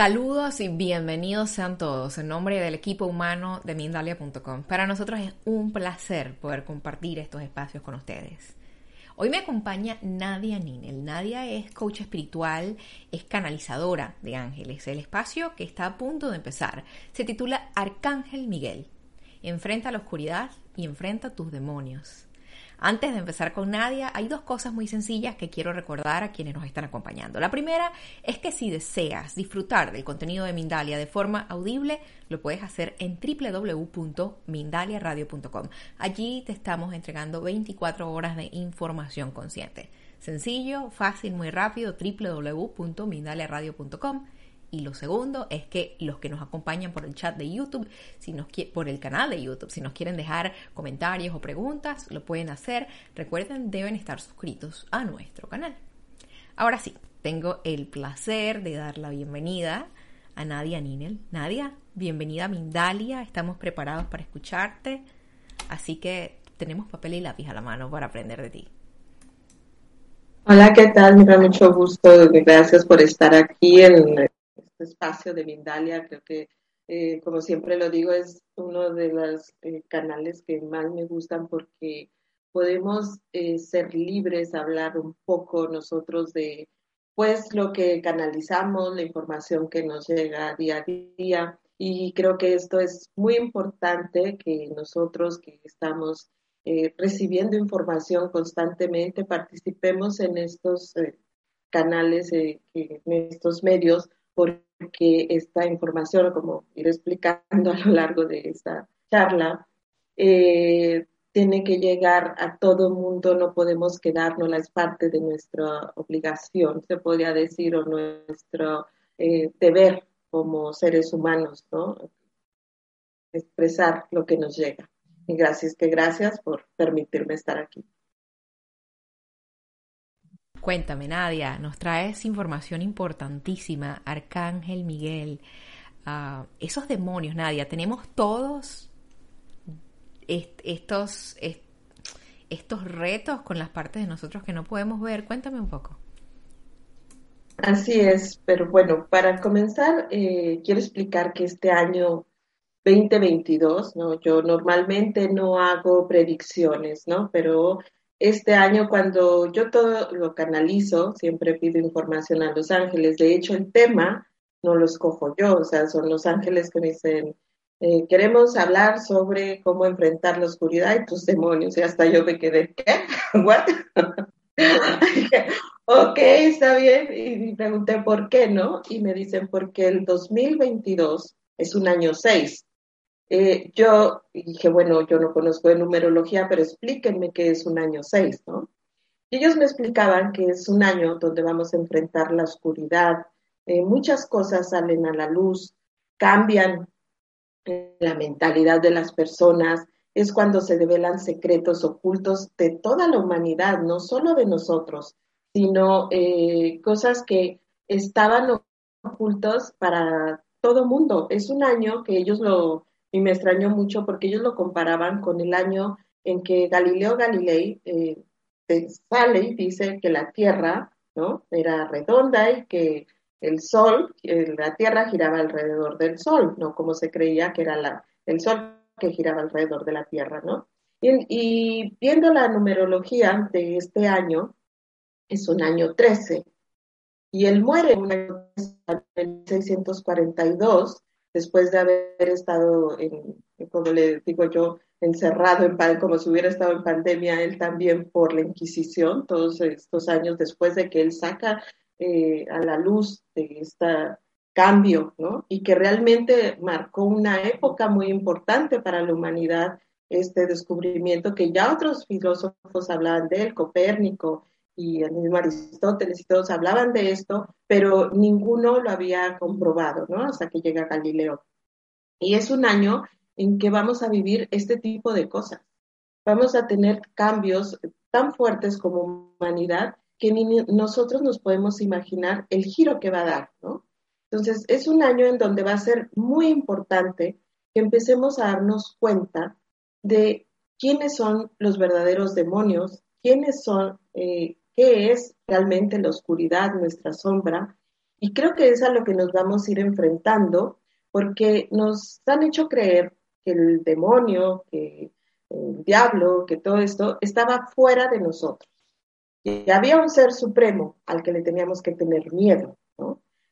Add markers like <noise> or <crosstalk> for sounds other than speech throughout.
Saludos y bienvenidos sean todos en nombre del equipo humano de Mindalia.com. Para nosotros es un placer poder compartir estos espacios con ustedes. Hoy me acompaña Nadia Ninel. Nadia es coach espiritual, es canalizadora de ángeles. El espacio que está a punto de empezar se titula Arcángel Miguel. Enfrenta la oscuridad y enfrenta tus demonios. Antes de empezar con Nadia, hay dos cosas muy sencillas que quiero recordar a quienes nos están acompañando. La primera es que si deseas disfrutar del contenido de Mindalia de forma audible, lo puedes hacer en www.mindaliaradio.com. Allí te estamos entregando 24 horas de información consciente. Sencillo, fácil, muy rápido, www.mindaliaradio.com. Y lo segundo es que los que nos acompañan por el chat de YouTube, si nos por el canal de YouTube, si nos quieren dejar comentarios o preguntas, lo pueden hacer. Recuerden, deben estar suscritos a nuestro canal. Ahora sí, tengo el placer de dar la bienvenida a Nadia Ninel. Nadia, bienvenida a Mindalia. Estamos preparados para escucharte. Así que tenemos papel y lápiz a la mano para aprender de ti. Hola, ¿qué tal? Me da mucho gusto. Gracias por estar aquí en espacio de Mindalia. Creo que, eh, como siempre lo digo, es uno de los eh, canales que más me gustan porque podemos eh, ser libres, hablar un poco nosotros de pues lo que canalizamos, la información que nos llega día a día. Y creo que esto es muy importante que nosotros que estamos recibiendo información constantemente participemos en estos canales, en estos medios, porque esta información, como iré explicando a lo largo de esta charla, eh, tiene que llegar a todo el mundo, no podemos quedarnos, es parte de nuestra obligación, se podría decir, o nuestro eh, deber como seres humanos, ¿no? Expresar lo que nos llega. Y gracias, que gracias por permitirme estar aquí. Cuéntame, Nadia, nos traes información importantísima, Arcángel Miguel, uh, esos demonios, Nadia, tenemos todos estos, estos retos con las partes de nosotros que no podemos ver. Cuéntame un poco. Así es, pero bueno, para comenzar, eh, quiero explicar que este año 2022, ¿no? Yo normalmente no hago predicciones, ¿no? Pero este año cuando yo todo lo canalizo, siempre pido información a los ángeles. De hecho, el tema no lo escojo yo, o sea, son los ángeles que me dicen, eh, queremos hablar sobre cómo enfrentar la oscuridad y tus demonios. Y hasta yo me quedé, ¿qué? <laughs> ¿What? <laughs> ok, está bien. Y pregunté por qué, ¿no? Y me dicen, porque el 2022 es un año 6. Eh, yo dije, bueno, yo no conozco de numerología, pero explíquenme qué es un año 6, ¿no? Y ellos me explicaban que es un año donde vamos a enfrentar la oscuridad, eh, muchas cosas salen a la luz, cambian eh, la mentalidad de las personas, es cuando se develan secretos ocultos de toda la humanidad, no solo de nosotros, sino cosas que estaban ocultos para todo mundo. Es un año que ellos lo, y me extrañó mucho porque ellos lo comparaban con el año en que Galileo Galilei eh, sale y dice que la Tierra ¿no? era redonda y que el Sol, la Tierra giraba alrededor del Sol, no como se creía que era la, el Sol que giraba alrededor de la Tierra, ¿no? Y, viendo la numerología de este año, es un año 13, y él muere en 1642 después de haber estado, en, como le digo yo, encerrado, en, como si hubiera estado en pandemia, él también por la Inquisición, todos estos años después de que él saca eh, a la luz de este cambio, ¿no? Y que realmente marcó una época muy importante para la humanidad, este descubrimiento que ya otros filósofos hablaban de él, Copérnico, y el mismo Aristóteles y todos hablaban de esto, pero ninguno lo había comprobado, ¿no? Hasta que llega Galileo. Y es un año en que vamos a vivir este tipo de cosas. Vamos a tener cambios tan fuertes como humanidad que ni nosotros nos podemos imaginar el giro que va a dar, ¿no? Entonces, es un año en donde va a ser muy importante que empecemos a darnos cuenta de quiénes son los verdaderos demonios, quiénes son eh, qué es realmente la oscuridad, nuestra sombra, Y creo que es a lo que nos vamos a ir enfrentando, porque nos han hecho creer que el demonio, que el diablo, que todo esto estaba fuera de nosotros. Y había un ser supremo al que le teníamos que tener miedo,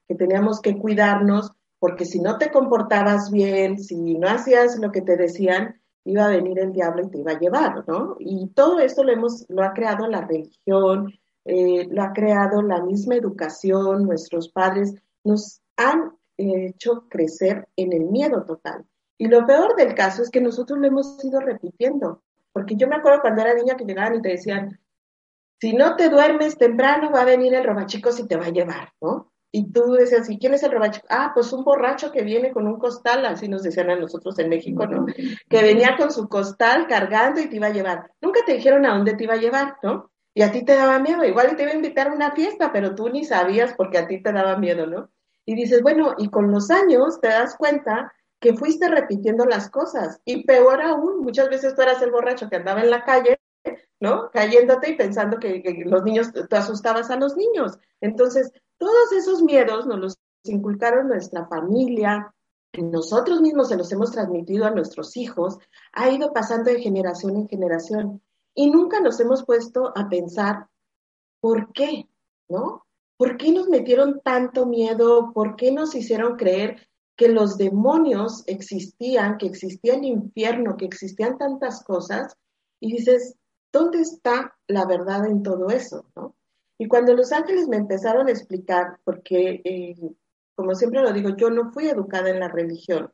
que teníamos que cuidarnos, porque si no te comportabas bien, si no hacías lo que te decían, iba a venir el diablo y te iba a llevar, ¿no? Y todo esto lo, hemos, lo ha creado la religión, eh, lo ha creado la misma educación, nuestros padres nos han hecho crecer en el miedo total. Y lo peor del caso es que nosotros lo hemos ido repitiendo, porque yo me acuerdo cuando era niña que llegaban y te decían, si no te duermes temprano va a venir el robachicos y te va a llevar, ¿no? Y tú decías, ¿y quién es el borracho? Ah, pues un borracho que viene con un costal, así nos decían a nosotros en México, ¿no? Que venía con su costal cargando y te iba a llevar. Nunca te dijeron a dónde te iba a llevar, ¿no? Y a ti te daba miedo. Igual te iba a invitar a una fiesta, pero tú ni sabías porque a ti te daba miedo, ¿no? Y dices, bueno, y con los años te das cuenta que fuiste repitiendo las cosas. Y peor aún, muchas veces tú eras el borracho que andaba en la calle ¿no? Cayéndote y pensando que, que, los niños, tú asustabas a los niños. Entonces, todos esos miedos nos los inculcaron nuestra familia, nosotros mismos se los hemos transmitido a nuestros hijos, ha ido pasando de generación en generación y nunca nos hemos puesto a pensar por qué, ¿no? ¿Por qué nos metieron tanto miedo? ¿Por qué nos hicieron creer que los demonios existían, que existía el infierno, que existían tantas cosas? Y dices, ¿dónde está la verdad en todo eso, no? Y cuando los ángeles me empezaron a explicar, porque, eh, como siempre lo digo, yo no fui educada en la religión,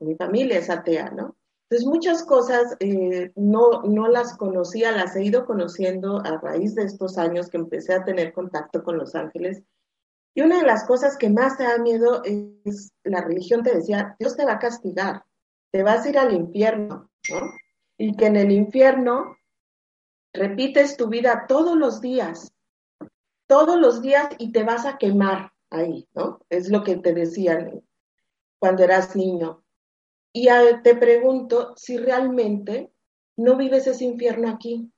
mi familia es atea, ¿no? Entonces muchas cosas eh, no, no las conocía, las he ido conociendo a raíz de estos años que empecé a tener contacto con los ángeles. Y una de las cosas que más te da miedo es la religión te decía, Dios te va a castigar, te vas a ir al infierno, ¿no? Y que en el infierno repites tu vida todos los días, todos los días y te vas a quemar ahí, ¿no? Es lo que te decían cuando eras niño. Y te pregunto si realmente no vives ese infierno aquí.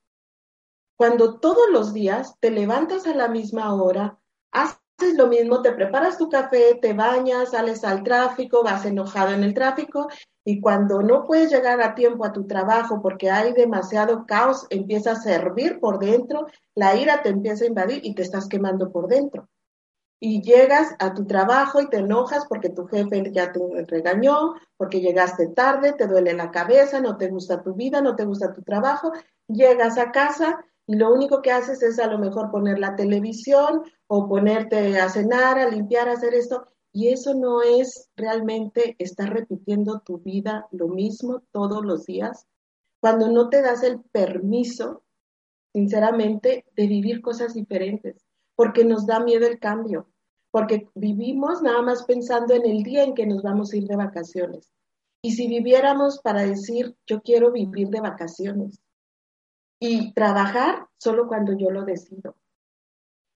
Cuando todos los días te levantas a la misma hora, haces lo mismo, te preparas tu café, te bañas, sales al tráfico, vas enojado en el tráfico y cuando no puedes llegar a tiempo a tu trabajo porque hay demasiado caos, empieza a servir por dentro, la ira te empieza a invadir y te estás quemando por dentro. Y llegas a tu trabajo y te enojas porque tu jefe ya te regañó, porque llegaste tarde, te duele la cabeza, no te gusta tu vida, no te gusta tu trabajo. Llegas a casa y lo único que haces es a lo mejor poner la televisión o ponerte a cenar, a limpiar, a hacer esto y eso no es realmente estar repitiendo tu vida lo mismo todos los días, cuando no te das el permiso, sinceramente, de vivir cosas diferentes, porque nos da miedo el cambio, porque vivimos nada más pensando en el día en que nos vamos a ir de vacaciones. Y si viviéramos para decir, yo quiero vivir de vacaciones y trabajar solo cuando yo lo decido.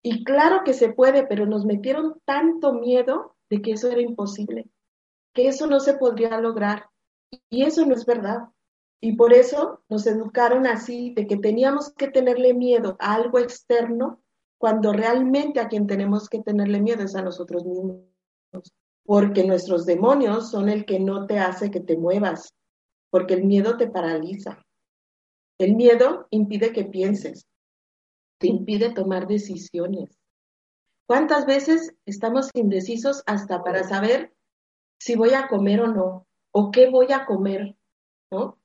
Y claro que se puede, pero nos metieron tanto miedo de que eso era imposible, que eso no se podría lograr. Y eso no es verdad. Y por eso nos educaron así, de que teníamos que tenerle miedo a algo externo, cuando realmente a quien tenemos que tenerle miedo es a nosotros mismos. Porque nuestros demonios son el que no te hace que te muevas, porque el miedo te paraliza. El miedo impide que pienses, te impide tomar decisiones, ¿Cuántas veces estamos indecisos hasta para saber si voy a comer o no? ¿O qué voy a comer? ¿No?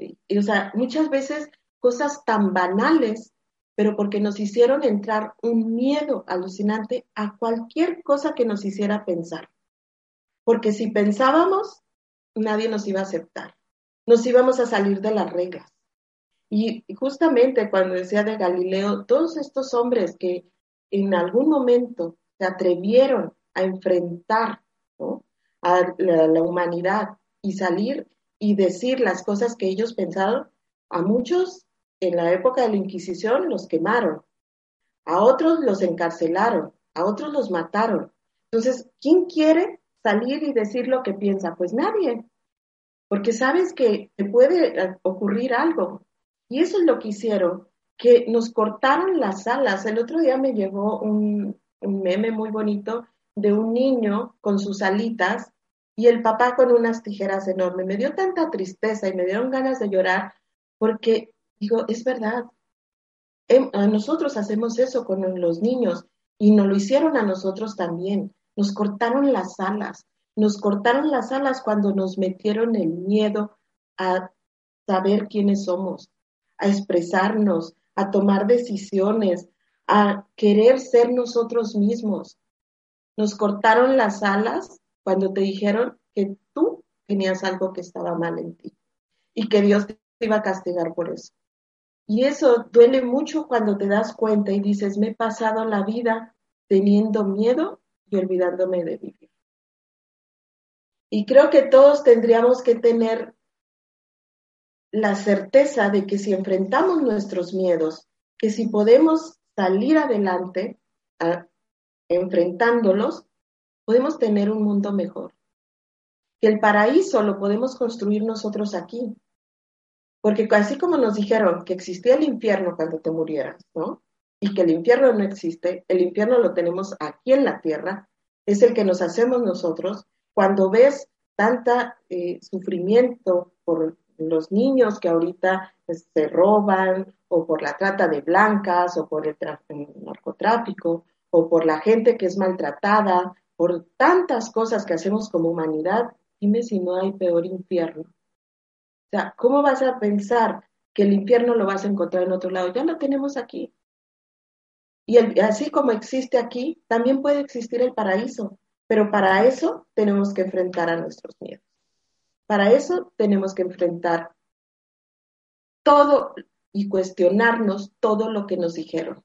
o sea, muchas veces cosas tan banales, pero porque nos hicieron entrar un miedo alucinante a cualquier cosa que nos hiciera pensar. Porque si pensábamos, nadie nos iba a aceptar. Nos íbamos a salir de las reglas. Y justamente cuando decía de Galileo, todos estos hombres que en algún momento se atrevieron a enfrentar a la, humanidad y salir y decir las cosas que ellos pensaron, a muchos en la época de la Inquisición los quemaron, a otros los encarcelaron, a otros los mataron. Entonces, ¿quién quiere salir y decir lo que piensa? Pues nadie, porque sabes que te puede ocurrir algo. Y eso es lo que hicieron que nos cortaron las alas. El otro día me llegó un, meme muy bonito de un niño con sus alitas y el papá con unas tijeras enormes. Me dio tanta tristeza y me dieron ganas de llorar porque digo, es verdad, em, nosotros hacemos eso con los niños y nos lo hicieron a nosotros también. Nos cortaron las alas, nos cortaron las alas cuando nos metieron el miedo a saber quiénes somos, a expresarnos, a tomar decisiones, a querer ser nosotros mismos. Nos cortaron las alas cuando te dijeron que tú tenías algo que estaba mal en ti y que Dios te iba a castigar por eso. Y eso duele mucho cuando te das cuenta y dices, me he pasado la vida teniendo miedo y olvidándome de vivir. Y creo que todos tendríamos que tener la certeza de que si enfrentamos nuestros miedos, que si podemos salir adelante enfrentándolos, podemos tener un mundo mejor. Que el paraíso lo podemos construir nosotros aquí. Porque así como nos dijeron que existía el infierno cuando te murieras, ¿no? Y que el infierno no existe, el infierno lo tenemos aquí en la tierra, es el que nos hacemos nosotros. Cuando ves tanta eh, sufrimiento por los niños que ahorita pues, se roban, o por la trata de blancas, o por el, narcotráfico, o por la gente que es maltratada, por tantas cosas que hacemos como humanidad, dime si no hay peor infierno. O sea, ¿cómo vas a pensar que el infierno lo vas a encontrar en otro lado? Ya lo tenemos aquí. Y así como existe aquí, también puede existir el paraíso. Pero para eso tenemos que enfrentar a nuestros miedos. Para eso tenemos que enfrentar todo y cuestionarnos todo lo que nos dijeron.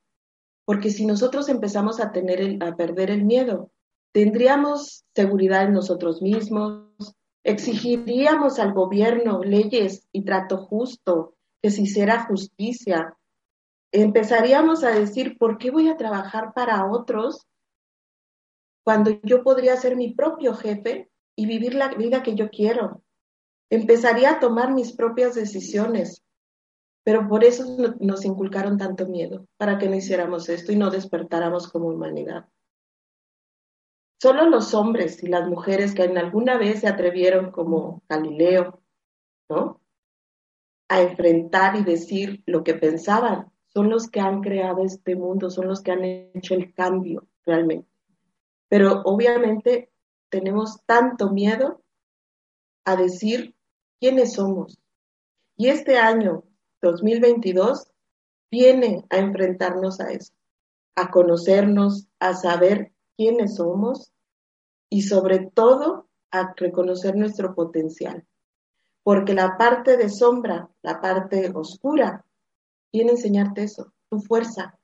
Porque si nosotros empezamos a tener a perder el miedo, tendríamos seguridad en nosotros mismos, exigiríamos al gobierno leyes y trato justo, que se hiciera justicia. Empezaríamos a decir, ¿por qué voy a trabajar para otros cuando yo podría ser mi propio jefe y vivir la vida que yo quiero? Empezaría a tomar mis propias decisiones, pero por eso nos inculcaron tanto miedo, para que no hiciéramos esto y no despertáramos como humanidad. Solo los hombres y las mujeres que en alguna vez se atrevieron como Galileo, ¿no? A enfrentar y decir lo que pensaban, son los que han creado este mundo, son los que han hecho el cambio realmente. Pero obviamente tenemos tanto miedo a decir quiénes somos. Y este año 2022 viene a enfrentarnos a eso, a conocernos, a saber quiénes somos y sobre todo a reconocer nuestro potencial. Porque la parte de sombra, la parte oscura, viene a enseñarte eso, tu fuerza,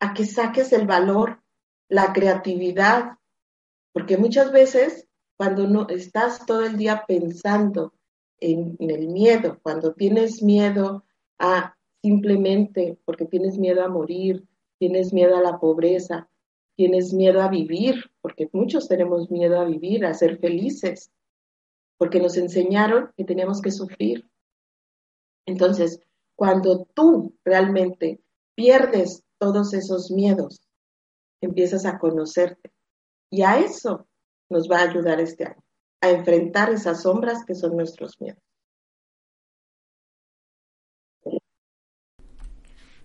a que saques el valor, la creatividad, porque muchas veces cuando no estás todo el día pensando en, el miedo, cuando tienes miedo a simplemente porque tienes miedo a morir, tienes miedo a la pobreza, tienes miedo a vivir, porque muchos tenemos miedo a vivir, a ser felices, porque nos enseñaron que teníamos que sufrir. Entonces, cuando tú realmente pierdes todos esos miedos, empiezas a conocerte. Y a eso nos va a ayudar este año, a enfrentar esas sombras que son nuestros miedos.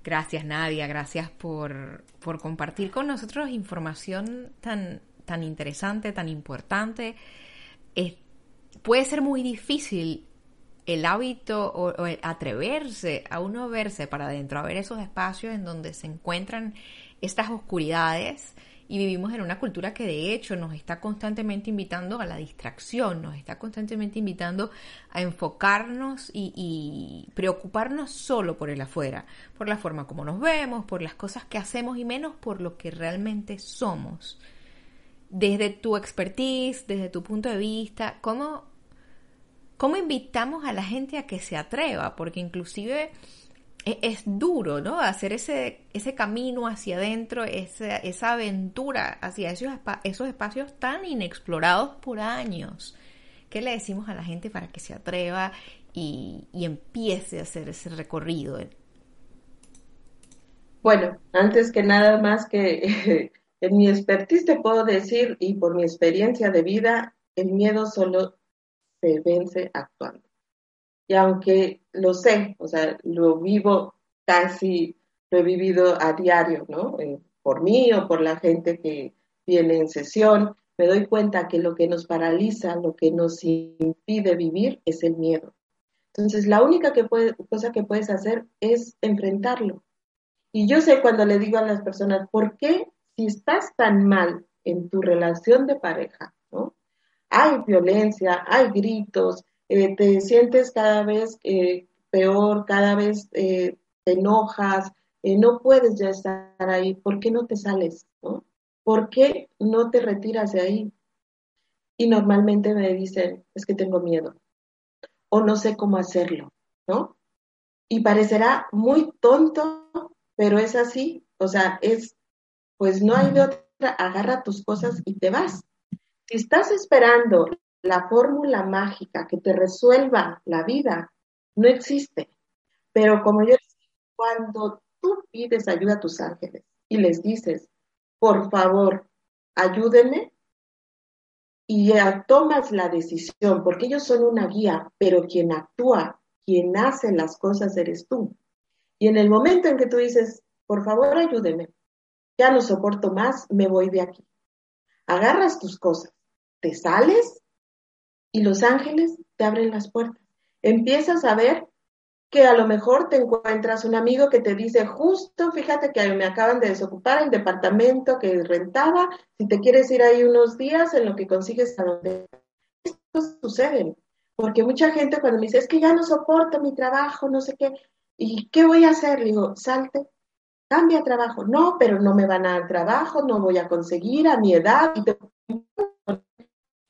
Gracias Nadia, gracias por, por compartir con nosotros información tan, tan interesante, tan importante. puede ser muy difícil el hábito o, o, atreverse a uno verse para adentro, a ver esos espacios en donde se encuentran estas oscuridades y vivimos en una cultura que de hecho nos está constantemente invitando a la distracción, nos está constantemente invitando a enfocarnos y, preocuparnos solo por el afuera, por la forma como nos vemos, por las cosas que hacemos y menos por lo que realmente somos. Desde tu expertise, desde tu punto de vista, ¿cómo, cómo invitamos a la gente a que se atreva? Porque inclusive es, duro, ¿no? Hacer ese, ese camino hacia adentro, esa, esa aventura hacia esos, esos espacios tan inexplorados por años. ¿Qué le decimos a la gente para que se atreva y, y empiece a hacer ese recorrido? Bueno, antes que nada más que <laughs> en mi expertise te puedo decir, y por mi experiencia de vida, el miedo solo se vence actuando. Y aunque lo sé, o sea, lo vivo casi, lo he vivido a diario, ¿no? Eh, por mí o por la gente que viene en sesión, me doy cuenta que lo que nos paraliza, lo que nos impide vivir es el miedo. Entonces, la única cosa que puedes hacer es enfrentarlo. Y yo sé cuando le digo a las personas, ¿por qué si estás tan mal en tu relación de pareja, ¿no? Hay violencia, hay gritos, eh, te sientes cada vez eh, peor, cada vez eh, te enojas, no puedes ya estar ahí, ¿por qué no te sales? ¿Por qué no te retiras de ahí? Y normalmente me dicen, es que tengo miedo o no sé cómo hacerlo, ¿no? Y parecerá muy tonto, pero es así, o sea, es, pues no hay de otra, agarra tus cosas y te vas. Si estás esperando la fórmula mágica que te resuelva la vida, no existe. Pero como yo cuando tú pides ayuda a tus ángeles y les dices, por favor, ayúdenme, y ya tomas la decisión, porque ellos son una guía, pero quien actúa, quien hace las cosas eres tú. Y en el momento en que tú dices, por favor, ayúdeme, ya no soporto más, me voy de aquí. Agarras tus cosas, te sales y los ángeles te abren las puertas. Empiezas a ver que a lo mejor te encuentras un amigo que te dice, justo, fíjate que me acaban de desocupar el departamento que rentaba, si te quieres ir ahí unos días en lo que consigues a donde... Esto sucede, porque mucha gente cuando me dice, es que ya no soporto mi trabajo, no sé qué, ¿y qué voy a hacer? Le digo, salte, cambia trabajo. No, pero no me van a dar trabajo, no voy a conseguir a mi edad. Y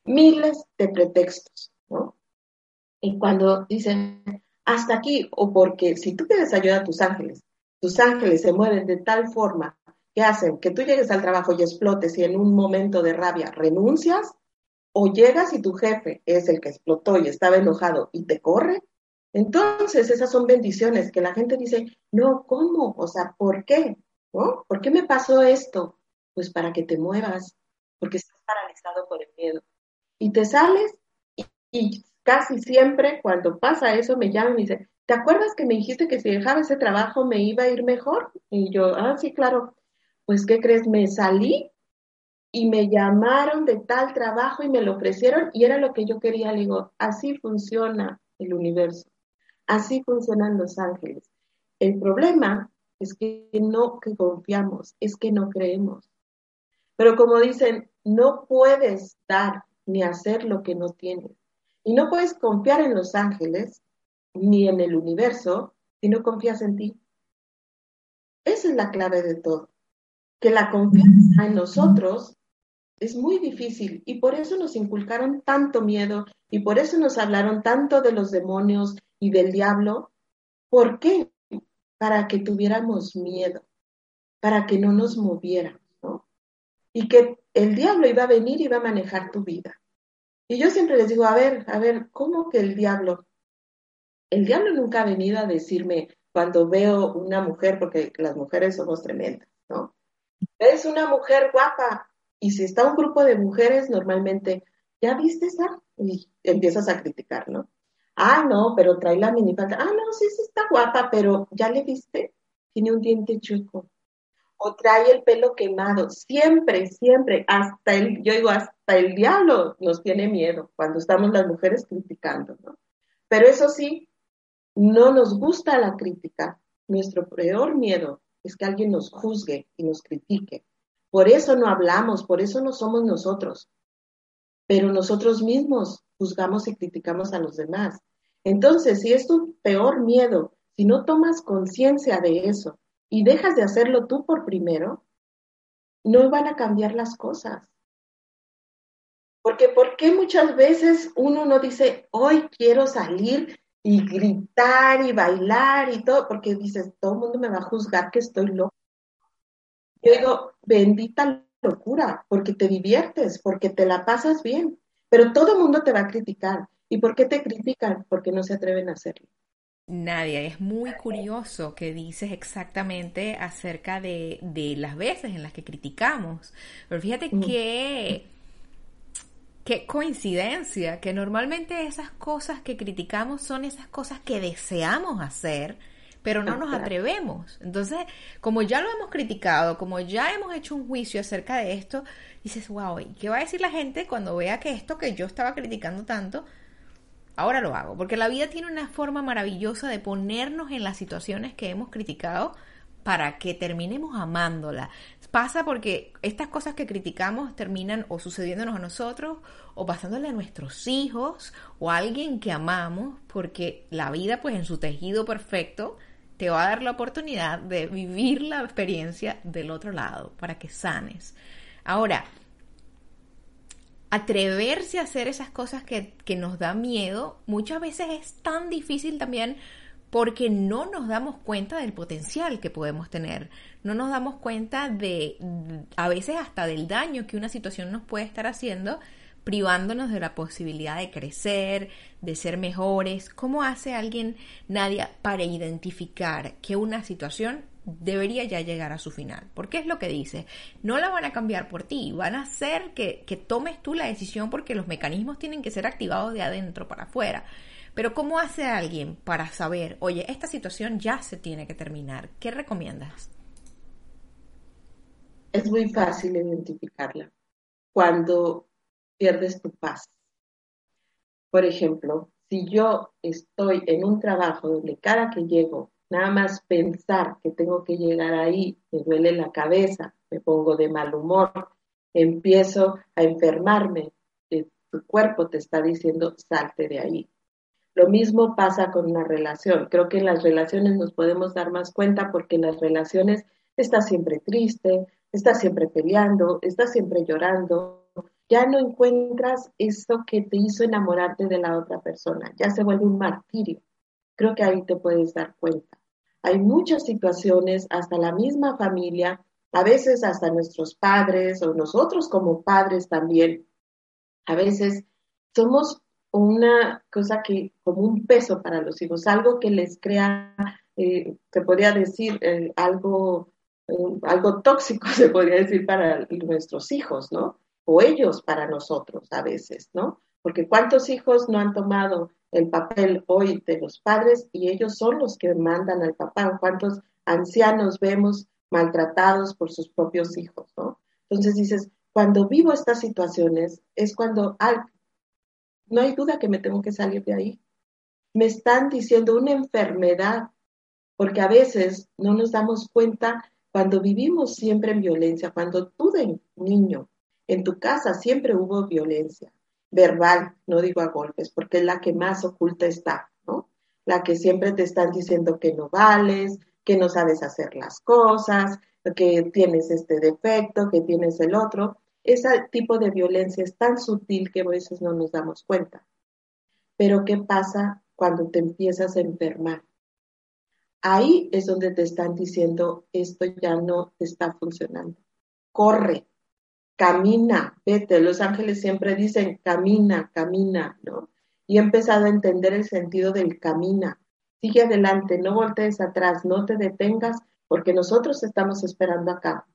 Miles de pretextos, ¿no? Y cuando dicen, hasta aquí, o porque si tú pides ayuda a tus ángeles, tus ángeles se mueven de tal forma que hacen que tú llegues al trabajo y explotes y en un momento de rabia renuncias, o llegas y tu jefe es el que explotó y estaba enojado y te corre, entonces esas son bendiciones que la gente dice, no, ¿cómo? O sea, ¿por qué? ¿Por qué me pasó esto? Pues para que te muevas, porque estás paralizado por el miedo. Y te sales y, casi siempre cuando pasa eso me llaman y dicen, ¿te acuerdas que me dijiste que si dejaba ese trabajo me iba a ir mejor? Y yo, ah, sí, claro. Pues, ¿qué crees? Me salí y me llamaron de tal trabajo y me lo ofrecieron y era lo que yo quería. Le digo, así funciona el universo, así funcionan los ángeles. El problema es que no que confiamos, es que no creemos. Pero como dicen, no puedes dar ni hacer lo que no tienes. Y no puedes confiar en los ángeles ni en el universo si no confías en ti. Esa es la clave de todo. Que la confianza en nosotros es muy difícil y por eso nos inculcaron tanto miedo y por eso nos hablaron tanto de los demonios y del diablo. ¿Por qué? Para que tuviéramos miedo, para que no nos moviéramos. Y que el diablo iba a venir y iba a manejar tu vida. Y yo siempre les digo, a ver, a ver, ¿cómo que el diablo? El diablo nunca ha venido a decirme cuando veo una mujer, porque las mujeres somos tremendas, ¿no? Es una mujer guapa y si está un grupo de mujeres, normalmente, ¿ya viste esa? Y empiezas a criticar, ¿no? Ah, no, pero trae la minifalda. Ah, no, sí, sí está guapa, pero ¿ya le viste? Tiene un diente chueco o trae el pelo quemado. Siempre, siempre, hasta el, yo digo, hasta el diablo nos tiene miedo cuando estamos las mujeres criticando, ¿no? Pero eso sí, no nos gusta la crítica. Nuestro peor miedo es que alguien nos juzgue y nos critique. Por eso no hablamos, por eso no somos nosotros. Pero nosotros mismos juzgamos y criticamos a los demás. Entonces, si es tu peor miedo, si no tomas conciencia de eso y dejas de hacerlo tú por primero, no van a cambiar las cosas. Porque ¿por qué muchas veces uno no dice, hoy quiero salir y gritar y bailar y todo? Porque dices, todo el mundo me va a juzgar que estoy loco. Yo digo, bendita locura, porque te diviertes, porque te la pasas bien, pero todo el mundo te va a criticar. ¿Y por qué te critican? Porque no se atreven a hacerlo. Nadia, es muy curioso que dices exactamente acerca de, las veces en las que criticamos. Pero fíjate mm. que qué coincidencia, que normalmente esas cosas que criticamos son esas cosas que deseamos hacer, pero no nos atrevemos. Entonces, como ya lo hemos criticado, como ya hemos hecho un juicio acerca de esto, dices, wow, ¿qué va a decir la gente cuando vea que esto que yo estaba criticando tanto, ahora lo hago? Porque la vida tiene una forma maravillosa de ponernos en las situaciones que hemos criticado para que terminemos amándola. Pasa porque estas cosas que criticamos terminan o sucediéndonos a nosotros o pasándole a nuestros hijos o a alguien que amamos, porque la vida pues en su tejido perfecto te va a dar la oportunidad de vivir la experiencia del otro lado para que sanes. Ahora, atreverse a hacer esas cosas que, que nos da miedo muchas veces es tan difícil también porque no nos damos cuenta del potencial que podemos tener, no nos damos cuenta de a veces hasta del daño que una situación nos puede estar haciendo privándonos de la posibilidad de crecer, de ser mejores. ¿Cómo hace alguien, Nadia, para identificar que una situación debería ya llegar a su final? Porque es lo que dice, no la van a cambiar por ti, van a hacer que, que tomes tú la decisión porque los mecanismos tienen que ser activados de adentro para afuera. Pero ¿cómo hace alguien para saber, oye, esta situación ya se tiene que terminar? ¿Qué recomiendas? Es muy fácil identificarla. Cuando pierdes tu paz. Por ejemplo, si yo estoy en un trabajo donde cada que llego, nada más pensar que tengo que llegar ahí, me duele la cabeza, me pongo de mal humor, empiezo a enfermarme, tu cuerpo te está diciendo salte de ahí. Lo mismo pasa con una relación. Creo que en las relaciones nos podemos dar más cuenta porque en las relaciones estás siempre triste, estás siempre peleando, estás siempre llorando, ya no encuentras eso que te hizo enamorarte de la otra persona, ya se vuelve un martirio. Creo que ahí te puedes dar cuenta. Hay muchas situaciones, hasta la misma familia, a veces hasta nuestros padres o nosotros como padres también, a veces somos una cosa que como un peso para los hijos, algo que les crea, eh, se podría decir, eh, algo, algo tóxico, <laughs> se podría decir, para nuestros hijos, ¿no? o ellos para nosotros a veces, ¿no? Porque cuántos hijos no han tomado el papel hoy de los padres y ellos son los que mandan al papá, cuántos ancianos vemos maltratados por sus propios hijos, ¿no? Entonces dices, cuando vivo estas situaciones es cuando no hay duda que me tengo que salir de ahí. Me están diciendo una enfermedad, porque a veces no nos damos cuenta cuando vivimos siempre en violencia, cuando tú de niño en tu casa siempre hubo violencia verbal, no digo a golpes, porque es la que más oculta está, ¿no? La que siempre te están diciendo que no vales, que no sabes hacer las cosas, que tienes este defecto, que tienes el otro. Ese tipo de violencia es tan sutil que a veces no nos damos cuenta. Pero ¿qué pasa cuando te empiezas a enfermar? Ahí es donde te están diciendo, esto ya no está funcionando. Corre, camina, vete. Los ángeles siempre dicen, camina, camina, ¿no? Y he empezado a entender el sentido del camina. Sigue adelante, no voltees atrás, no te detengas, porque nosotros estamos esperando acá.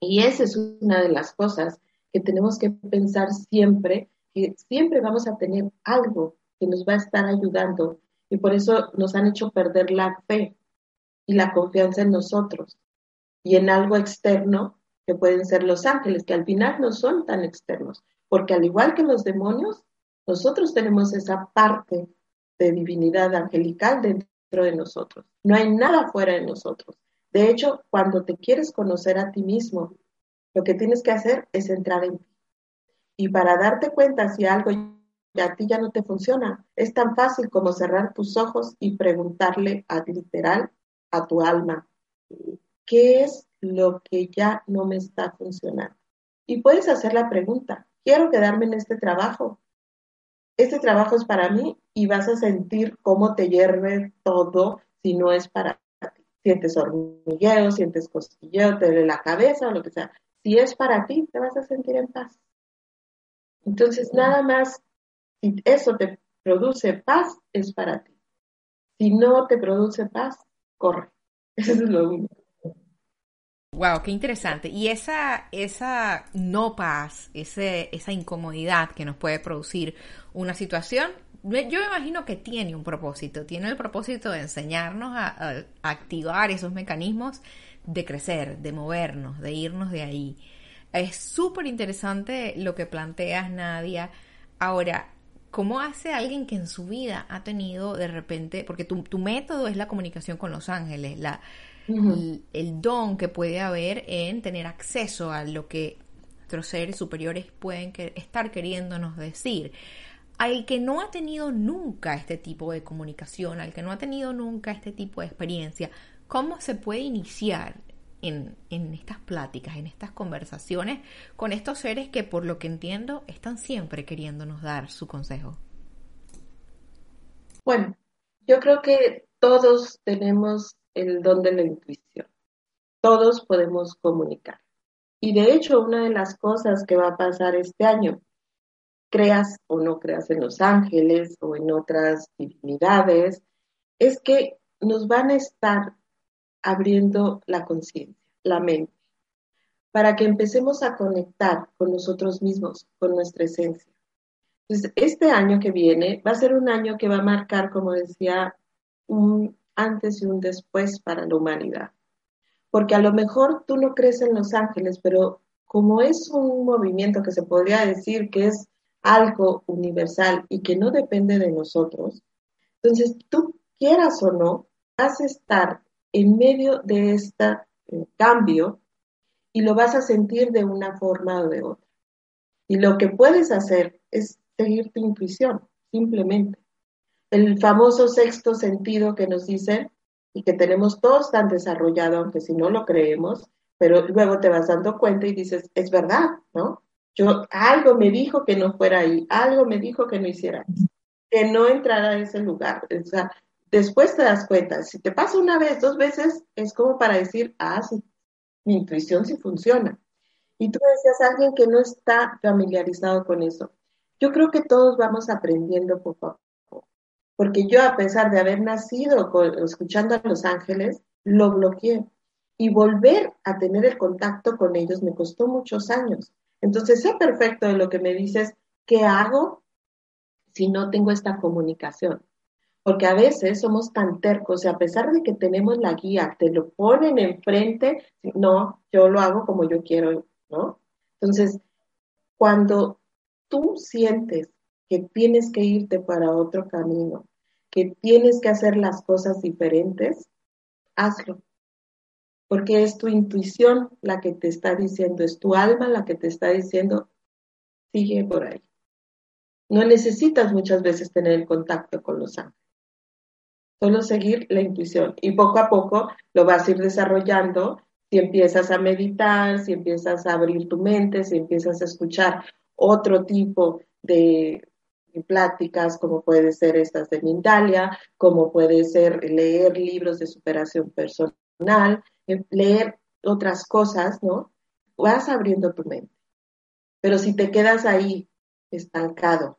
Y esa es una de las cosas que tenemos que pensar siempre, que siempre vamos a tener algo que nos va a estar ayudando. Y por eso nos han hecho perder la fe y la confianza en nosotros y en algo externo que pueden ser los ángeles, que al final no son tan externos, porque al igual que los demonios, nosotros tenemos esa parte de divinidad angelical dentro de nosotros. No hay nada fuera de nosotros. De hecho, cuando te quieres conocer a ti mismo, lo que tienes que hacer es entrar en ti. Y para darte cuenta si algo a ti ya no te funciona, es tan fácil como cerrar tus ojos y preguntarle a literal a tu alma, ¿qué es lo que ya no me está funcionando. Y puedes hacer la pregunta, quiero quedarme en este trabajo. Este trabajo es para mí y vas a sentir cómo te hierve todo si no es para ti. Sientes hormigueo, sientes cosquilleo, te duele la cabeza o lo que sea. Si es para ti, te vas a sentir en paz. Entonces, nada más, si eso te produce paz, es para ti. Si no te produce paz, corre. <laughs> Eso es lo único. Wow, qué interesante. Y esa, esa no paz, ese, esa incomodidad que nos puede producir una situación, yo me imagino que tiene un propósito, tiene el propósito de enseñarnos a, activar esos mecanismos de crecer, de movernos, de irnos de ahí. Es súper interesante lo que planteas, Nadia. Ahora, ¿cómo hace alguien que en su vida ha tenido de repente, porque tu, tu método es la comunicación con los ángeles, la, el, don que puede haber en tener acceso a lo que nuestros seres superiores pueden estar queriéndonos decir. Al que no ha tenido nunca este tipo de comunicación, al que no ha tenido nunca este tipo de experiencia, ¿cómo se puede iniciar en, en, estas pláticas, en estas conversaciones con estos seres que por lo que entiendo están siempre queriéndonos dar su consejo? Bueno, yo creo que todos tenemos el don de la intuición. Todos podemos comunicar. Y de hecho, una de las cosas que va a pasar este año, creas o no creas en los ángeles o en otras divinidades, es que nos van a estar abriendo la conciencia, la mente, para que empecemos a conectar con nosotros mismos, con nuestra esencia. Entonces, este año que viene va a ser un año que va a marcar, como decía, un antes y un después para la humanidad. Porque a lo mejor tú no crees en los ángeles, pero como es un movimiento que se podría decir que es algo universal y que no depende de nosotros, entonces tú quieras o no, vas a estar en medio de este cambio y lo vas a sentir de una forma o de otra. Y lo que puedes hacer es seguir tu intuición, simplemente el famoso sexto sentido que nos dice y que tenemos todos tan desarrollado, aunque si no lo creemos, pero luego te vas dando cuenta y dices, es verdad, ¿no? Yo, algo me dijo que no fuera ahí, algo me dijo que no hiciera, que no entrara a ese lugar. O sea, después te das cuenta, si te pasa una vez, dos veces, es como para decir, ah, sí, mi intuición sí funciona. Y tú decías alguien que no está familiarizado con eso. Yo creo que todos vamos aprendiendo poco a porque yo a pesar de haber nacido escuchando a los ángeles, lo bloqueé. Y volver a tener el contacto con ellos me costó muchos años. Entonces sé perfecto de lo que me dices, ¿qué hago si no tengo esta comunicación? Porque a veces somos tan tercos y a pesar de que tenemos la guía, te lo ponen enfrente, no, yo lo hago como yo quiero, ¿no? Entonces, cuando tú sientes que tienes que irte para otro camino, que tienes que hacer las cosas diferentes, hazlo. Porque es tu intuición la que te está diciendo, es tu alma la que te está diciendo, sigue por ahí. No necesitas muchas veces tener el contacto con los ángeles. Solo seguir la intuición. Y poco a poco lo vas a ir desarrollando si empiezas a meditar, si empiezas a abrir tu mente, si empiezas a escuchar otro tipo de, pláticas, como puede ser estas de Mindalia, como puede ser leer libros de superación personal, leer otras cosas, ¿no? Vas abriendo tu mente. Pero si te quedas ahí estancado,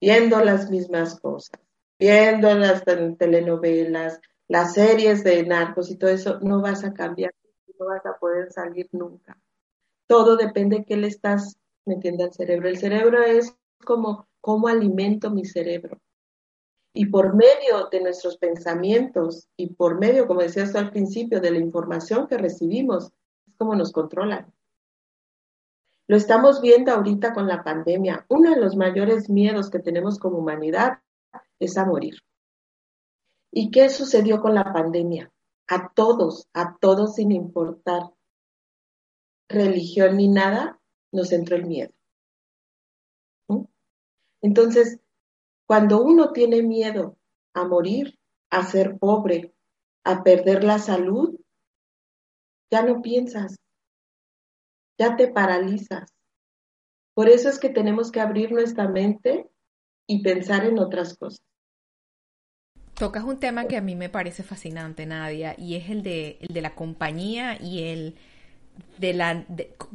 viendo las mismas cosas, viendo las telenovelas, las series de narcos y todo eso, no vas a cambiar, no vas a poder salir nunca. Todo depende de qué le estás metiendo al cerebro. El cerebro es como cómo alimento mi cerebro. Y por medio de nuestros pensamientos y por medio, como decías al principio, de la información que recibimos, es como nos controlan. Lo estamos viendo ahorita con la pandemia. Uno de los mayores miedos que tenemos como humanidad es a morir. ¿Y qué sucedió con la pandemia? A todos, a todos sin importar religión ni nada, nos entró el miedo. Entonces, cuando uno tiene miedo a morir, a ser pobre, a perder la salud, ya no piensas, ya te paralizas. Por eso es que tenemos que abrir nuestra mente y pensar en otras cosas. Tocas un tema que a mí me parece fascinante, Nadia, y es el de, el de la compañía y el de la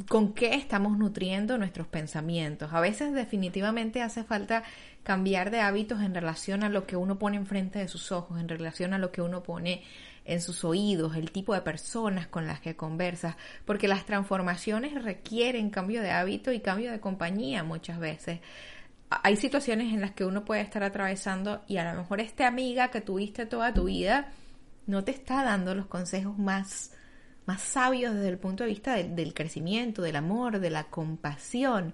con qué estamos nutriendo nuestros pensamientos. A veces definitivamente hace falta cambiar de hábitos en relación a lo que uno pone enfrente de sus ojos, en relación a lo que uno pone en sus oídos, el tipo de personas con las que conversas, porque las transformaciones requieren cambio de hábito y cambio de compañía muchas veces. Hay situaciones en las que uno puede estar atravesando y a lo mejor esta amiga que tuviste toda tu vida no te está dando los consejos más más sabios desde el punto de vista del crecimiento, del amor, de la compasión.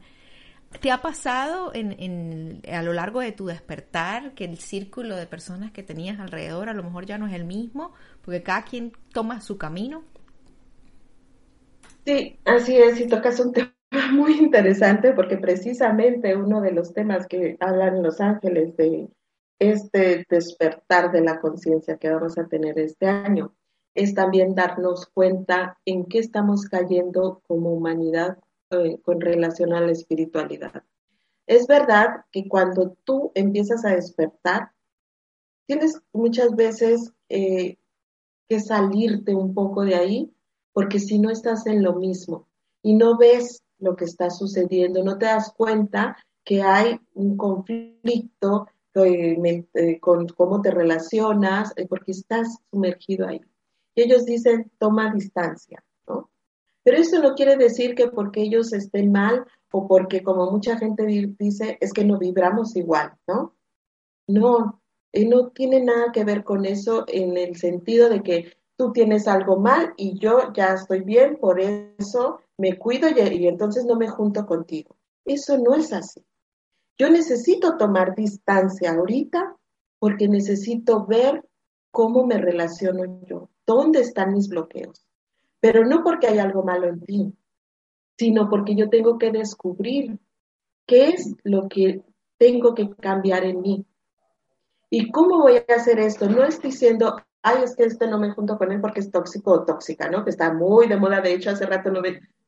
¿Te ha pasado en, a lo largo de tu despertar que el círculo de personas que tenías alrededor a lo mejor ya no es el mismo, porque cada quien toma su camino? Sí, así es, y tocas un <laughs> tema muy interesante porque precisamente uno de los temas que hablan Los Ángeles de este despertar de la conciencia que vamos a tener este año es también darnos cuenta en qué estamos cayendo como humanidad eh, con relación a la espiritualidad. Es verdad que cuando tú empiezas a despertar, tienes muchas veces eh, que salirte un poco de ahí, porque si no estás en lo mismo y no ves lo que está sucediendo, no te das cuenta que hay un conflicto eh, con cómo te relacionas, porque estás sumergido ahí ellos dicen toma distancia, ¿no? Pero eso no quiere decir que porque ellos estén mal o porque como mucha gente dice es que no vibramos igual, ¿no? No, no tiene nada que ver con eso en el sentido de que tú tienes algo mal y yo ya estoy bien, por eso me cuido y, y entonces no me junto contigo. Eso no es así. Yo necesito tomar distancia ahorita porque necesito ver cómo me relaciono yo, dónde están mis bloqueos. Pero no porque hay algo malo en ti, sino porque yo tengo que descubrir qué es lo que tengo que cambiar en mí. ¿Y cómo voy a hacer esto? No es diciendo, ay, es que este no me junto con él porque es tóxico o tóxica, ¿no? Que está muy de moda. De hecho, hace rato no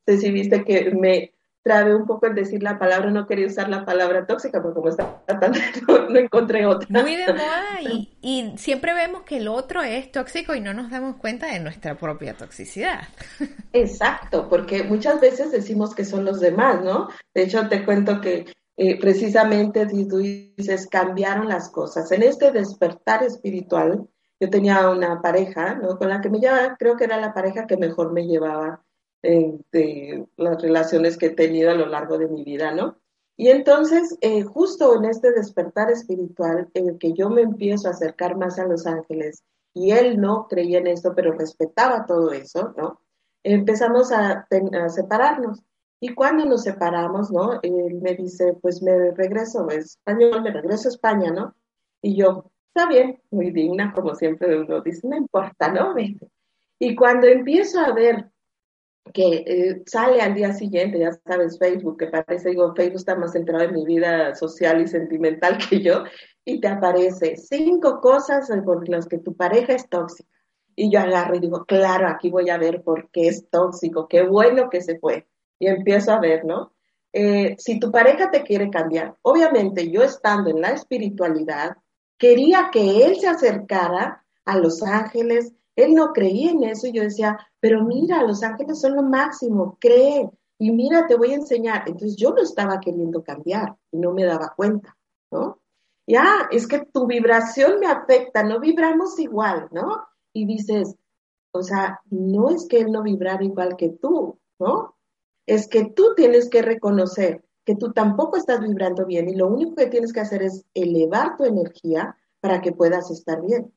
sé si viste que me trabe un poco el decir la palabra, no quería usar la palabra tóxica, porque como está tan, <laughs> no, encontré otra. Muy de moda <laughs> y, y, siempre vemos que el otro es tóxico y no nos damos cuenta de nuestra propia toxicidad. <laughs> Exacto, porque muchas veces decimos que son los demás, ¿no? De hecho, te cuento que eh, precisamente si tú dices, cambiaron las cosas. En este despertar espiritual, yo tenía una pareja, ¿no? Con la que me llevaba, creo que era la pareja que mejor me llevaba de las relaciones que he tenido a lo largo de mi vida, ¿no? Y entonces, eh, justo en este despertar espiritual, en el que yo me empiezo a acercar más a los ángeles, y él no creía en esto, pero respetaba todo eso, ¿no? Empezamos a, separarnos. Y cuando nos separamos, ¿no? Él me dice, pues me regreso a español, me regreso a España, ¿no? Y yo, está bien, muy digna, como siempre uno dice, no importa, ¿no? <laughs> Y cuando empiezo a ver que eh, sale al día siguiente, ya sabes, Facebook, que parece, digo, Facebook está más centrado en mi vida social y sentimental <laughs> que yo, y te aparece cinco cosas por las que tu pareja es tóxica. Y yo agarro y digo, claro, aquí voy a ver por qué es tóxico, qué bueno que se fue. Y empiezo a ver, ¿no? Eh, si tu pareja te quiere cambiar, obviamente yo estando en la espiritualidad, quería que él se acercara a los ángeles, él no creía en eso y yo decía, pero mira, los ángeles son lo máximo, cree y mira, te voy a enseñar. Entonces yo lo estaba queriendo cambiar y no me daba cuenta, ¿no? Ya, es que tu vibración me afecta, no vibramos igual, ¿no? Y dices, o sea, no es que él no vibrara igual que tú, ¿no? Es que tú tienes que reconocer que tú tampoco estás vibrando bien y lo único que tienes que hacer es elevar tu energía para que puedas estar bien.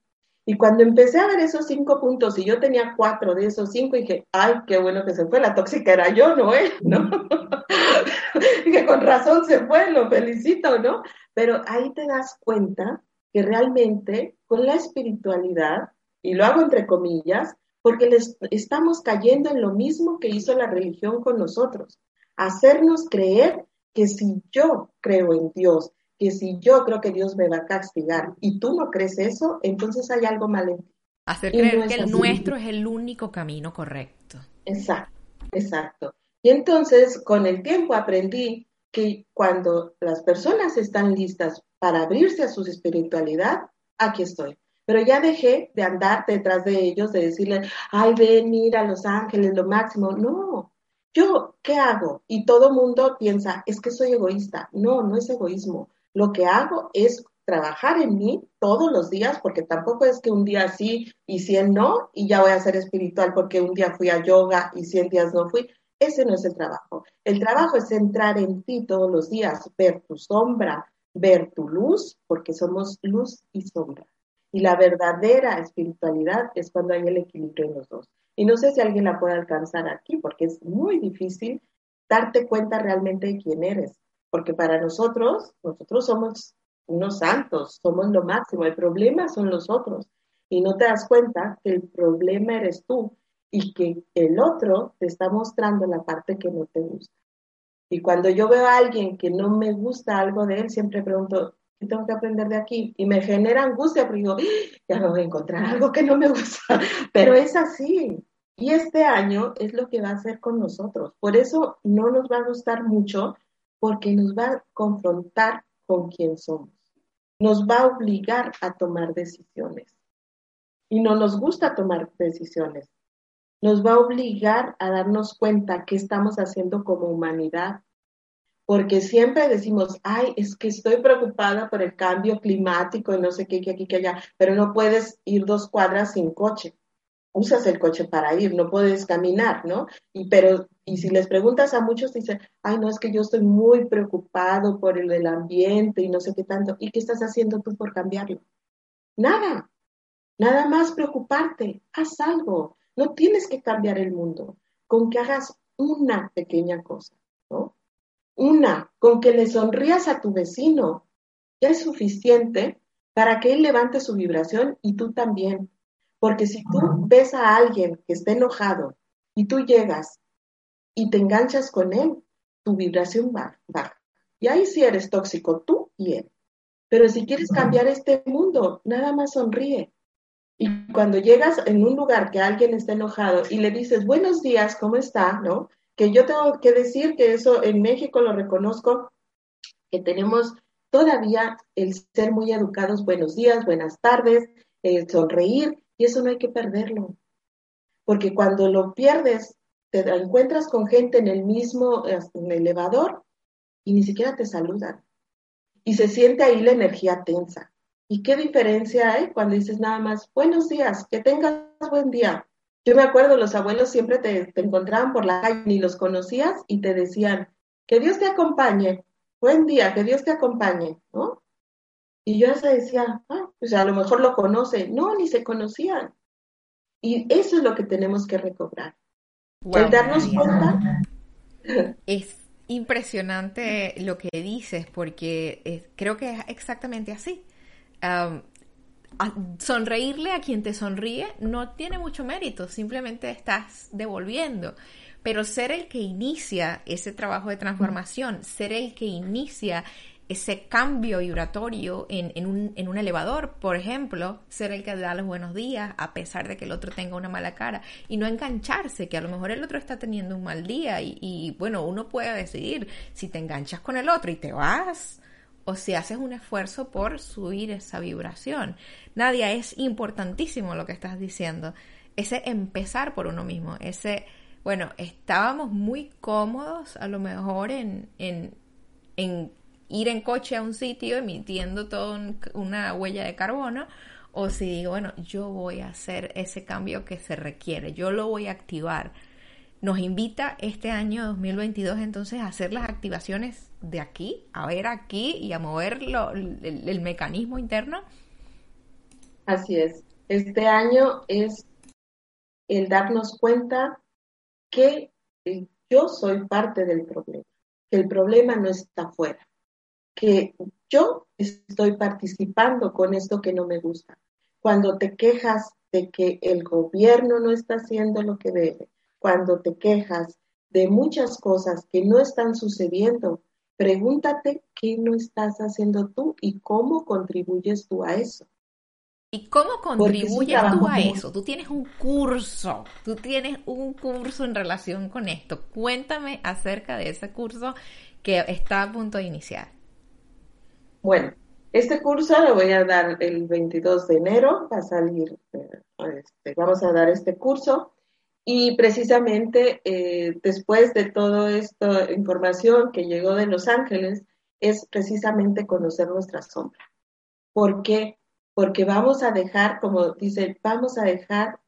Y cuando empecé a ver esos cinco puntos y yo tenía cuatro de esos cinco, dije, ay, qué bueno que se fue, la tóxica era yo, no él, <laughs> ¿no? <laughs> dije, con razón se fue, lo felicito, ¿no? Pero ahí te das cuenta que realmente con la espiritualidad, y lo hago entre comillas, porque les estamos cayendo en lo mismo que hizo la religión con nosotros, hacernos creer que si yo creo en Dios, que si yo creo que Dios me va a castigar y tú no crees eso, entonces hay algo mal en ti. Hacer creer que el nuestro es el único camino correcto. Exacto, exacto. Y entonces con el tiempo aprendí que cuando las personas están listas para abrirse a su espiritualidad, aquí estoy. pero ya dejé de andar detrás de ellos, de decirle, ay, ven, mira, Los Ángeles, lo máximo. No, yo, ¿qué hago? Y todo mundo piensa, es que soy egoísta. No, no es egoísmo. Lo que hago es trabajar en mí todos los días, porque tampoco es que un día sí y cien no, y ya voy a ser espiritual porque un día fui a yoga y cien días no fui. Ese no es el trabajo. El trabajo es entrar en ti todos los días, ver tu sombra, ver tu luz, porque somos luz y sombra. Y la verdadera espiritualidad es cuando hay el equilibrio en los dos. Y no sé si alguien la puede alcanzar aquí, porque es muy difícil darte cuenta realmente de quién eres. Porque para nosotros, nosotros somos unos santos, somos lo máximo. El problema son los otros. Y no te das cuenta que el problema eres tú y que el otro te está mostrando la parte que no te gusta. Y cuando yo veo a alguien que no me gusta algo de él, siempre pregunto, ¿qué tengo que aprender de aquí? Y me genera angustia, porque digo, ¡Ah! ya me voy a encontrar algo que no me gusta. <laughs> Pero es así. Y este año es lo que va a hacer con nosotros. Por eso no nos va a gustar mucho, porque nos va a confrontar con quién somos. Nos va a obligar a tomar decisiones. Y no nos gusta tomar decisiones nos va a obligar a darnos cuenta qué estamos haciendo como humanidad. Porque siempre decimos, ay, es que estoy preocupada por el cambio climático y no sé qué, que aquí, que allá, pero no puedes ir dos cuadras sin coche. Usas el coche para ir, no puedes caminar, ¿no? Y, pero, y si les preguntas a muchos, dicen, ay, no, es que yo estoy muy preocupado por el, el ambiente y no sé qué tanto. ¿Y qué estás haciendo tú por cambiarlo? Nada, nada más preocuparte, haz algo. No tienes que cambiar el mundo con que hagas una pequeña cosa, ¿no? Una, con que le sonrías a tu vecino, ya es suficiente para que él levante su vibración y tú también. Porque si tú ves a alguien que está enojado y tú llegas y te enganchas con él, tu vibración baja. Y ahí sí eres tóxico, tú y él. Pero si quieres cambiar este mundo, nada más sonríe. Y cuando llegas en un lugar que alguien está enojado y le dices, buenos días, ¿cómo está? ¿No? Que yo tengo que decir que eso en México lo reconozco, que tenemos todavía el ser muy educados, buenos días, buenas tardes, el sonreír, y eso no hay que perderlo. Porque cuando lo pierdes, te encuentras con gente en el mismo el elevador y ni siquiera te saludan. Y se siente ahí la energía tensa. ¿Y qué diferencia hay cuando dices nada más, buenos días, que tengas buen día? Yo me acuerdo, los abuelos siempre te, encontraban por la calle, ni los conocías y te decían, que Dios te acompañe, buen día, que Dios te acompañe, ¿no? Y yo hasta decía, ah, pues a lo mejor lo conoce. No, ni se conocían. Y eso es lo que tenemos que recobrar. el darnos cuenta. Es impresionante lo que dices, porque creo que es exactamente así sonreírle a quien te sonríe no tiene mucho mérito, simplemente estás devolviendo. Pero ser el que inicia ese trabajo de transformación, ser el que inicia ese cambio vibratorio en, un, en, un, elevador, por ejemplo, ser el que da los buenos días a pesar de que el otro tenga una mala cara y no engancharse, que a lo mejor el otro está teniendo un mal día y, y bueno, uno puede decidir si te enganchas con el otro y te vas o si haces un esfuerzo por subir esa vibración. Nadia, es importantísimo lo que estás diciendo. Ese empezar por uno mismo, ese, bueno, estábamos muy cómodos a lo mejor en, en, en ir en coche a un sitio emitiendo toda una huella de carbono, o si digo, bueno, yo voy a hacer ese cambio que se requiere, yo lo voy a activar nos invita este año 2022 entonces a hacer las activaciones de aquí, a ver aquí y a mover el, mecanismo interno. Así es. Este año es el darnos cuenta que yo soy parte del problema, que el problema no está afuera, que yo estoy participando con esto que no me gusta. Cuando te quejas de que el gobierno no está haciendo lo que debe, cuando te quejas de muchas cosas que no están sucediendo, pregúntate qué no estás haciendo tú y cómo contribuyes tú a eso. ¿Y cómo contribuyes tú a eso? Tú tienes un curso, tú tienes un curso en relación con esto. Cuéntame acerca de ese curso que está a punto de iniciar. Bueno, Este curso lo voy a dar el 22 de enero, va a salir, eh, este, vamos a dar este curso y precisamente eh, después de toda esta información que llegó de Los Ángeles, es precisamente conocer nuestra sombra. ¿Por qué? Porque vamos a dejar, como dice, vamos a dejar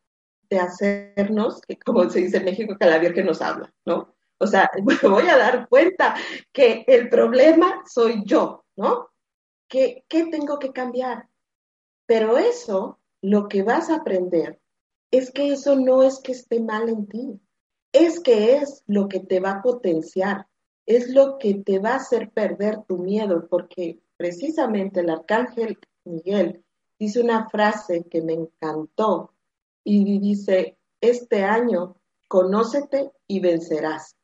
de hacernos, como se dice en México, que Virgen nos habla, ¿no? O sea, <laughs> me voy a dar cuenta que el problema soy yo, ¿no? ¿Qué, ¿Qué tengo que cambiar? Pero eso, lo que vas a aprender, es que eso no es que esté mal en ti, es que es lo que te va a potenciar, es lo que te va a hacer perder tu miedo, porque precisamente el arcángel Miguel dice una frase que me encantó y dice, este año conócete y vencerás.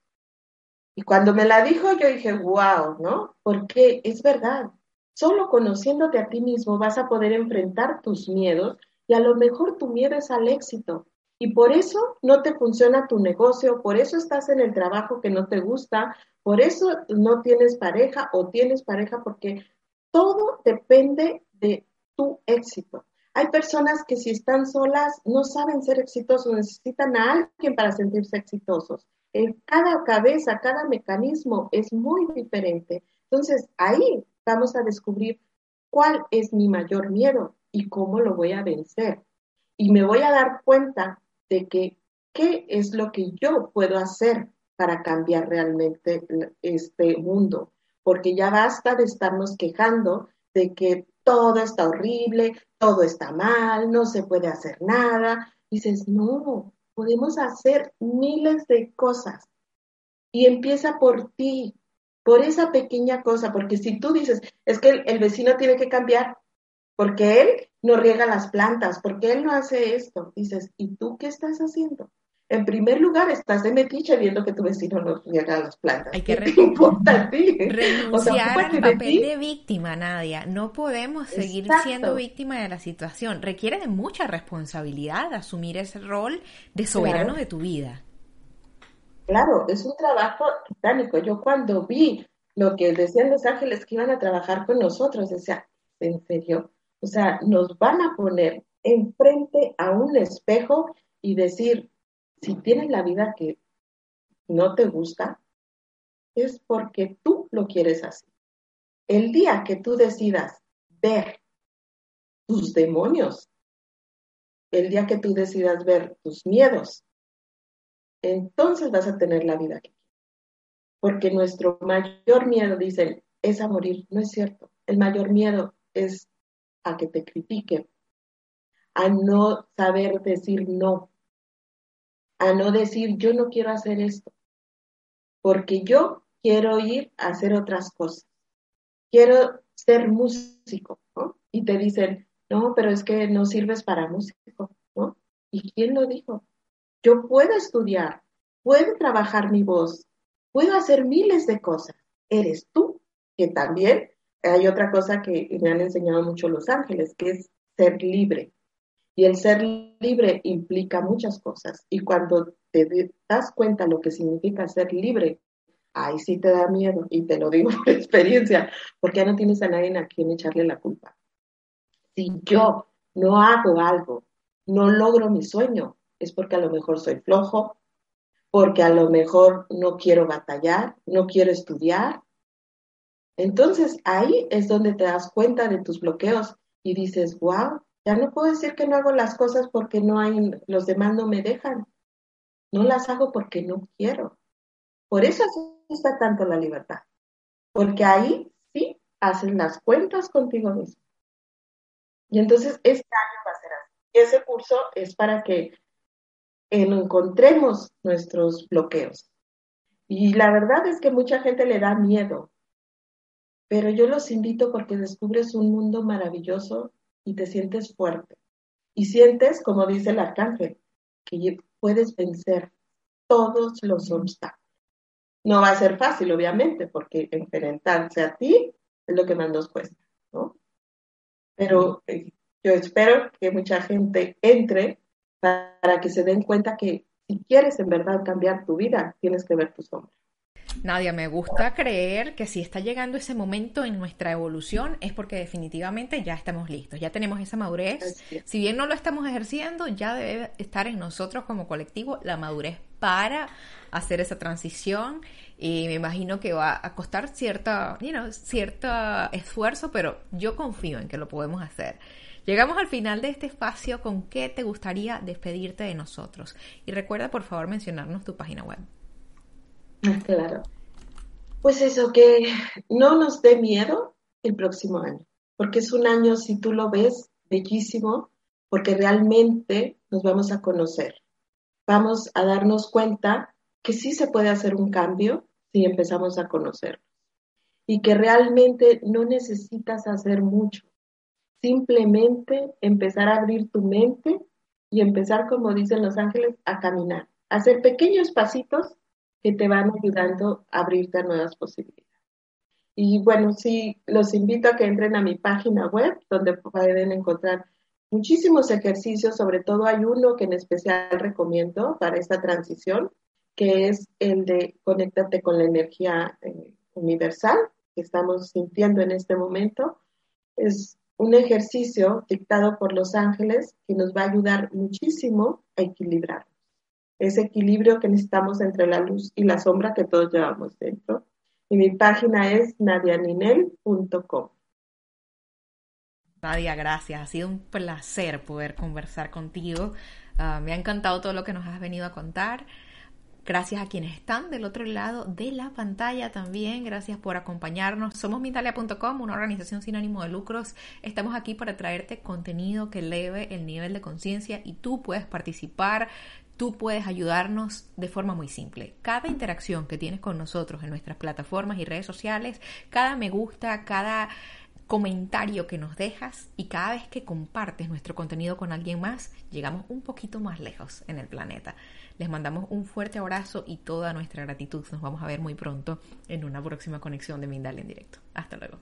Y cuando me la dijo yo dije, wow, ¿no? Porque es verdad, solo conociéndote a ti mismo vas a poder enfrentar tus miedos y a lo mejor tu miedo es al éxito. Y por eso no te funciona tu negocio, por eso estás en el trabajo que no te gusta, por eso no tienes pareja o tienes pareja, porque todo depende de tu éxito. Hay personas que si están solas no saben ser exitosos, necesitan a alguien para sentirse exitosos. En cada cabeza, cada mecanismo es muy diferente. Entonces ahí vamos a descubrir cuál es mi mayor miedo y cómo lo voy a vencer. Y me voy a dar cuenta de que qué es lo que yo puedo hacer para cambiar realmente este mundo, porque ya basta de estarnos quejando de que todo está horrible, todo está mal, no se puede hacer nada. Dices, no, podemos hacer miles de cosas. Y empieza por ti, por esa pequeña cosa, porque si tú dices, es que el, vecino tiene que cambiar, porque él no riega las plantas, porque él no hace esto, dices, ¿y tú qué estás haciendo? En primer lugar, estás de metiche viendo que tu vecino no llega las plantas. Hay que renunciar al papel de, víctima, Nadia. No podemos seguir siendo víctima de la situación. Requiere de mucha responsabilidad asumir ese rol de soberano de tu vida. Claro, es un trabajo titánico. Yo cuando vi lo que decían los ángeles que iban a trabajar con nosotros, decía, ¿en serio? O sea, nos van a poner enfrente a un espejo y decir, si tienes la vida que no te gusta, es porque tú lo quieres así. El día que tú decidas ver tus demonios, el día que tú decidas ver tus miedos, entonces vas a tener la vida que. Porque nuestro mayor miedo, dicen, es a morir. No es cierto. El mayor miedo es a que te critiquen, a no saber decir no, a no decir yo no quiero hacer esto, porque yo quiero ir a hacer otras cosas. Quiero ser músico, ¿no? Y te dicen, no, pero es que no sirves para músico, ¿no? ¿Y quién lo dijo? Yo puedo estudiar, puedo trabajar mi voz, puedo hacer miles de cosas. Eres tú, que también hay otra cosa que me han enseñado mucho los ángeles, que es ser libre. Y el ser libre implica muchas cosas. Y cuando te das cuenta lo que significa ser libre, ahí sí te da miedo. Y te lo digo <laughs> por experiencia, porque ya no tienes a nadie a quien echarle la culpa. Si yo no hago algo, no logro mi sueño, es porque a lo mejor soy flojo, porque a lo mejor no quiero batallar, no quiero estudiar. Entonces ahí es donde te das cuenta de tus bloqueos y dices, wow, ya no puedo decir que no hago las cosas porque no hay, los demás no me dejan. No las hago porque no quiero. Por eso está tanto la libertad. Porque ahí sí hacen las cuentas contigo mismo. Y entonces este año va a ser así. Y ese curso es para que encontremos nuestros bloqueos. Y la verdad es que mucha gente le da miedo, pero yo los invito porque descubres un mundo maravilloso y te sientes fuerte. Y sientes, como dice el arcángel, que puedes vencer todos los obstáculos. No va a ser fácil, obviamente, porque enfrentarse a ti es lo que más nos cuesta, ¿no? Pero eh, yo espero que mucha gente entre para que se den cuenta que si quieres en verdad cambiar tu vida, tienes que ver tu sombra. Nadia, me gusta creer que si está llegando ese momento en nuestra evolución es porque definitivamente ya estamos listos, ya tenemos esa madurez. Si bien no lo estamos ejerciendo, ya debe estar en nosotros como colectivo la madurez para hacer esa transición y me imagino que va a costar cierta, you know, cierto esfuerzo, pero yo confío en que lo podemos hacer. Llegamos al final de este espacio. ¿Con qué te gustaría despedirte de nosotros? Y recuerda, por favor, mencionarnos tu página web. Claro. Pues eso, que no nos dé miedo el próximo año, porque es un año, si tú lo ves, bellísimo, porque realmente nos vamos a conocer. Vamos a darnos cuenta que sí se puede hacer un cambio si empezamos a conocer y que realmente no necesitas hacer mucho, simplemente empezar a abrir tu mente y empezar, como dicen los ángeles, a caminar, hacer pequeños pasitos que te van ayudando a abrirte a nuevas posibilidades. Y bueno, sí, los invito a que entren a mi página web, donde pueden encontrar muchísimos ejercicios, sobre todo hay uno que en especial recomiendo para esta transición, que es el de conéctate con la energía eh, universal que estamos sintiendo en este momento. Es un ejercicio dictado por los ángeles que nos va a ayudar muchísimo a equilibrar ese equilibrio que necesitamos entre la luz y la sombra que todos llevamos dentro. Y mi página es nadianinel.com. Nadia, gracias. Ha sido un placer poder conversar contigo. Ah, me ha encantado todo lo que nos has venido a contar. Gracias a quienes están del otro lado de la pantalla también. Gracias por acompañarnos. Somos Mindalia.com, una organización sin ánimo de lucros. Estamos aquí para traerte contenido que eleve el nivel de conciencia y tú puedes participar tú puedes ayudarnos de forma muy simple. Cada interacción que tienes con nosotros en nuestras plataformas y redes sociales, cada me gusta, cada comentario que nos dejas y cada vez que compartes nuestro contenido con alguien más, llegamos un poquito más lejos en el planeta. Les mandamos un fuerte abrazo y toda nuestra gratitud. Nos vamos a ver muy pronto en una próxima conexión de Mindal en directo. Hasta luego.